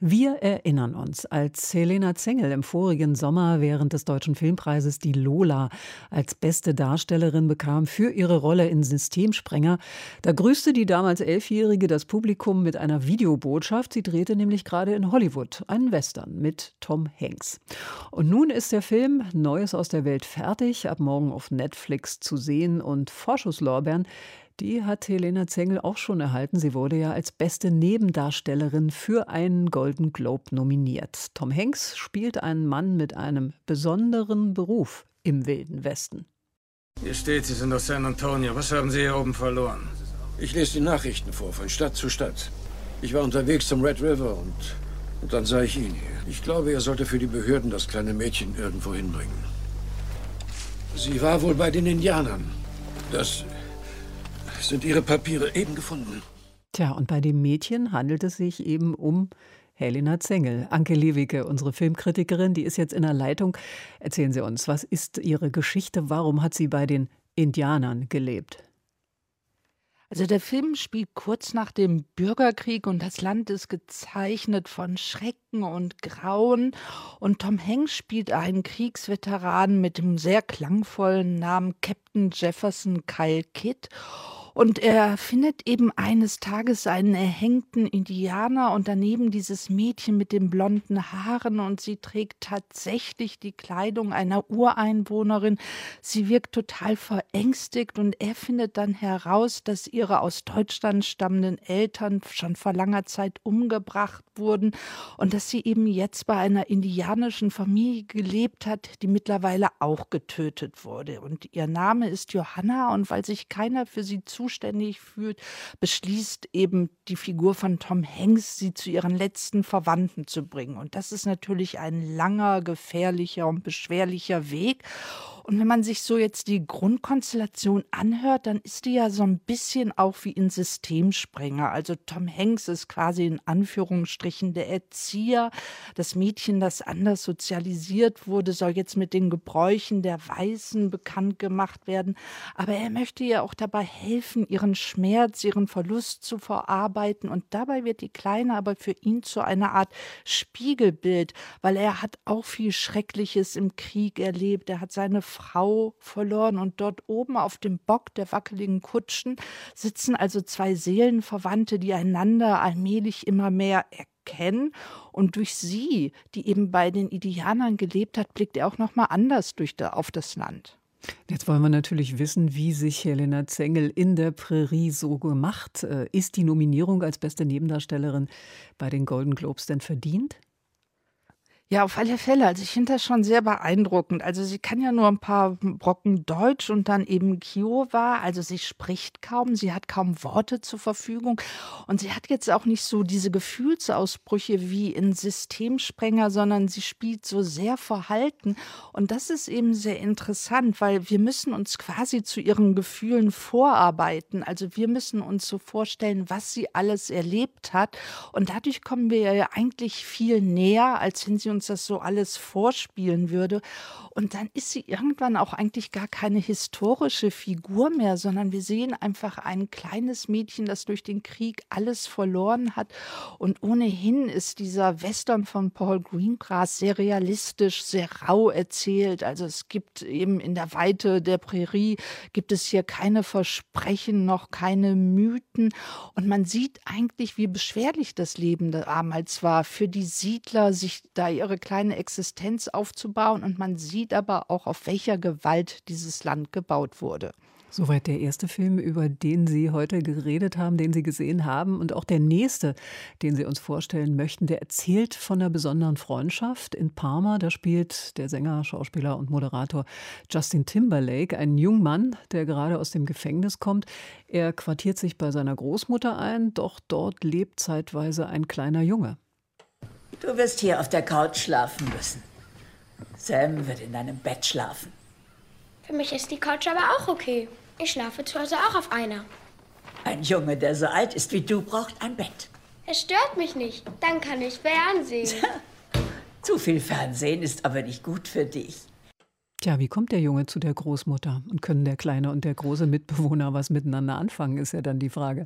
wir erinnern uns, als Helena Zengel im vorigen Sommer während des Deutschen Filmpreises die Lola als beste Darstellerin bekam für ihre Rolle in Systemsprenger, da grüßte die damals Elfjährige das Publikum mit einer Videobotschaft. Sie drehte nämlich gerade in Hollywood einen Western mit Tom Hanks. Und nun ist der Film Neues aus der Welt fertig, ab morgen auf Netflix zu sehen und Vorschusslorbeeren die hat Helena Zengel auch schon erhalten. Sie wurde ja als beste Nebendarstellerin für einen Golden Globe nominiert. Tom Hanks spielt einen Mann mit einem besonderen Beruf im Wilden Westen. Hier steht, Sie sind aus San Antonio. Was haben Sie hier oben verloren? Ich lese die Nachrichten vor, von Stadt zu Stadt. Ich war unterwegs zum Red River und, und dann sah ich ihn hier. Ich glaube, er sollte für die Behörden das kleine Mädchen irgendwo hinbringen. Sie war wohl bei den Indianern. Das sind Ihre Papiere eben gefunden. Tja, und bei dem Mädchen handelt es sich eben um Helena Zengel. Anke Lewicke, unsere Filmkritikerin, die ist jetzt in der Leitung. Erzählen Sie uns, was ist Ihre Geschichte? Warum hat sie bei den Indianern gelebt? Also der Film spielt kurz nach dem Bürgerkrieg und das Land ist gezeichnet von Schrecken und Grauen. Und Tom Hanks spielt einen Kriegsveteran mit dem sehr klangvollen Namen Captain Jefferson Kyle Kidd. Und er findet eben eines Tages einen erhängten Indianer und daneben dieses Mädchen mit den blonden Haaren und sie trägt tatsächlich die Kleidung einer Ureinwohnerin. Sie wirkt total verängstigt und er findet dann heraus, dass ihre aus Deutschland stammenden Eltern schon vor langer Zeit umgebracht wurden und dass sie eben jetzt bei einer indianischen Familie gelebt hat, die mittlerweile auch getötet wurde. Und ihr Name ist Johanna und weil sich keiner für sie zu zuständig fühlt, beschließt eben die Figur von Tom Hanks, sie zu ihren letzten Verwandten zu bringen. Und das ist natürlich ein langer, gefährlicher und beschwerlicher Weg. Und wenn man sich so jetzt die Grundkonstellation anhört, dann ist die ja so ein bisschen auch wie in Systemsprenger. Also Tom Hanks ist quasi in Anführungsstrichen der Erzieher. Das Mädchen, das anders sozialisiert wurde, soll jetzt mit den Gebräuchen der Weißen bekannt gemacht werden. Aber er möchte ihr auch dabei helfen, ihren Schmerz, ihren Verlust zu verarbeiten. Und dabei wird die Kleine aber für ihn zu einer Art Spiegelbild, weil er hat auch viel Schreckliches im Krieg erlebt. Er hat seine Frau verloren und dort oben auf dem Bock der wackeligen Kutschen sitzen also zwei Seelenverwandte, die einander allmählich immer mehr erkennen und durch sie, die eben bei den Indianern gelebt hat, blickt er auch noch mal anders durch da, auf das Land. Jetzt wollen wir natürlich wissen, wie sich Helena Zengel in der Prärie so gemacht. Äh, ist die Nominierung als beste Nebendarstellerin bei den Golden Globes denn verdient? Ja, auf alle Fälle. Also ich finde das schon sehr beeindruckend. Also sie kann ja nur ein paar Brocken Deutsch und dann eben Kiowa. Also sie spricht kaum, sie hat kaum Worte zur Verfügung und sie hat jetzt auch nicht so diese Gefühlsausbrüche wie in Systemsprenger, sondern sie spielt so sehr verhalten. Und das ist eben sehr interessant, weil wir müssen uns quasi zu ihren Gefühlen vorarbeiten. Also wir müssen uns so vorstellen, was sie alles erlebt hat. Und dadurch kommen wir ja eigentlich viel näher, als wenn sie uns uns das so alles vorspielen würde. Und dann ist sie irgendwann auch eigentlich gar keine historische Figur mehr, sondern wir sehen einfach ein kleines Mädchen, das durch den Krieg alles verloren hat. Und ohnehin ist dieser Western von Paul Greengrass sehr realistisch, sehr rau erzählt. Also es gibt eben in der Weite der Prärie gibt es hier keine Versprechen, noch keine Mythen. Und man sieht eigentlich, wie beschwerlich das Leben damals war für die Siedler, sich da ihre ihre kleine Existenz aufzubauen und man sieht aber auch, auf welcher Gewalt dieses Land gebaut wurde. Soweit der erste Film, über den Sie heute geredet haben, den Sie gesehen haben. Und auch der nächste, den Sie uns vorstellen möchten, der erzählt von einer besonderen Freundschaft in Parma. Da spielt der Sänger, Schauspieler und Moderator Justin Timberlake, einen jungen Mann, der gerade aus dem Gefängnis kommt. Er quartiert sich bei seiner Großmutter ein, doch dort lebt zeitweise ein kleiner Junge. Du wirst hier auf der Couch schlafen müssen. Sam wird in deinem Bett schlafen. Für mich ist die Couch aber auch okay. Ich schlafe zu Hause auch auf einer. Ein Junge, der so alt ist wie du, braucht ein Bett. Es stört mich nicht. Dann kann ich Fernsehen. Zu viel Fernsehen ist aber nicht gut für dich. Tja, wie kommt der Junge zu der Großmutter? Und können der kleine und der große Mitbewohner was miteinander anfangen, ist ja dann die Frage.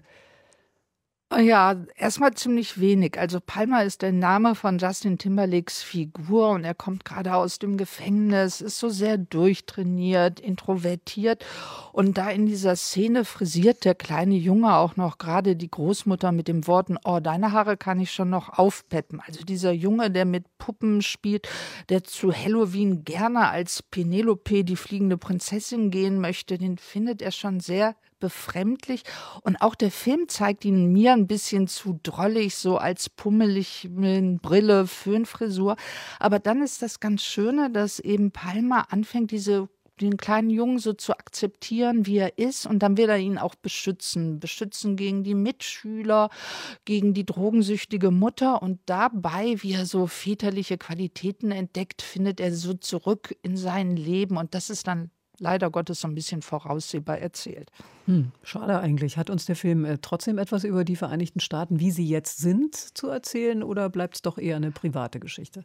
Ja, erstmal ziemlich wenig. Also Palma ist der Name von Justin Timberlakes Figur und er kommt gerade aus dem Gefängnis, ist so sehr durchtrainiert, introvertiert und da in dieser Szene frisiert der kleine Junge auch noch gerade die Großmutter mit den Worten, oh, deine Haare kann ich schon noch aufpeppen. Also dieser Junge, der mit Puppen spielt, der zu Halloween gerne als Penelope, die fliegende Prinzessin gehen möchte, den findet er schon sehr befremdlich. Und auch der Film zeigt ihn mir ein bisschen zu drollig, so als pummelig mit Brille, Föhnfrisur. Aber dann ist das ganz Schöne, dass eben Palmer anfängt, diese den kleinen Jungen so zu akzeptieren, wie er ist, und dann will er ihn auch beschützen. Beschützen gegen die Mitschüler, gegen die drogensüchtige Mutter. Und dabei, wie er so väterliche Qualitäten entdeckt, findet er so zurück in sein Leben. Und das ist dann leider Gottes so ein bisschen voraussehbar erzählt. Hm, schade eigentlich. Hat uns der Film äh, trotzdem etwas über die Vereinigten Staaten, wie sie jetzt sind, zu erzählen oder bleibt es doch eher eine private Geschichte?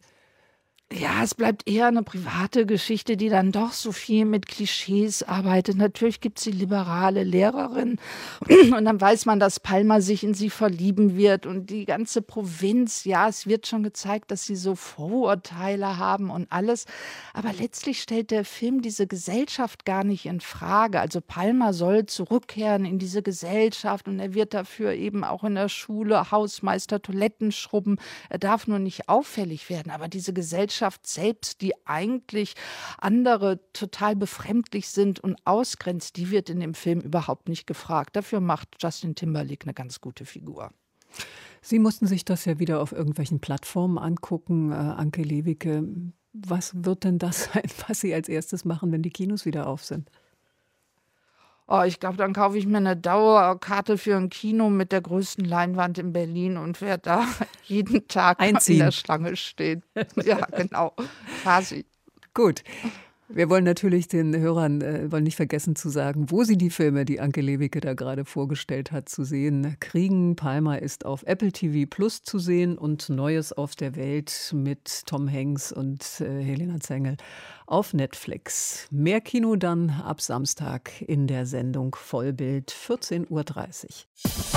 Ja, es bleibt eher eine private Geschichte, die dann doch so viel mit Klischees arbeitet. Natürlich gibt es die liberale Lehrerin und dann weiß man, dass Palma sich in sie verlieben wird und die ganze Provinz. Ja, es wird schon gezeigt, dass sie so Vorurteile haben und alles. Aber letztlich stellt der Film diese Gesellschaft gar nicht in Frage. Also Palma soll zurückkehren in diese Gesellschaft und er wird dafür eben auch in der Schule Hausmeister Toiletten schrubben. Er darf nur nicht auffällig werden. Aber diese Gesellschaft Gesellschaft selbst, die eigentlich andere total befremdlich sind und ausgrenzt, die wird in dem Film überhaupt nicht gefragt. Dafür macht Justin Timberlake eine ganz gute Figur. Sie mussten sich das ja wieder auf irgendwelchen Plattformen angucken, äh, Anke Lewicke. Was wird denn das sein, was Sie als erstes machen, wenn die Kinos wieder auf sind? Oh, ich glaube, dann kaufe ich mir eine Dauerkarte für ein Kino mit der größten Leinwand in Berlin und werde da jeden Tag Einziehen. in der Schlange stehen. Ja, genau. Quasi. Gut. Wir wollen natürlich den Hörern äh, wollen nicht vergessen zu sagen, wo sie die Filme, die Anke Lewicke da gerade vorgestellt hat, zu sehen kriegen. Palma ist auf Apple TV Plus zu sehen und Neues auf der Welt mit Tom Hanks und äh, Helena Zengel auf Netflix. Mehr Kino dann ab Samstag in der Sendung Vollbild 14.30 Uhr.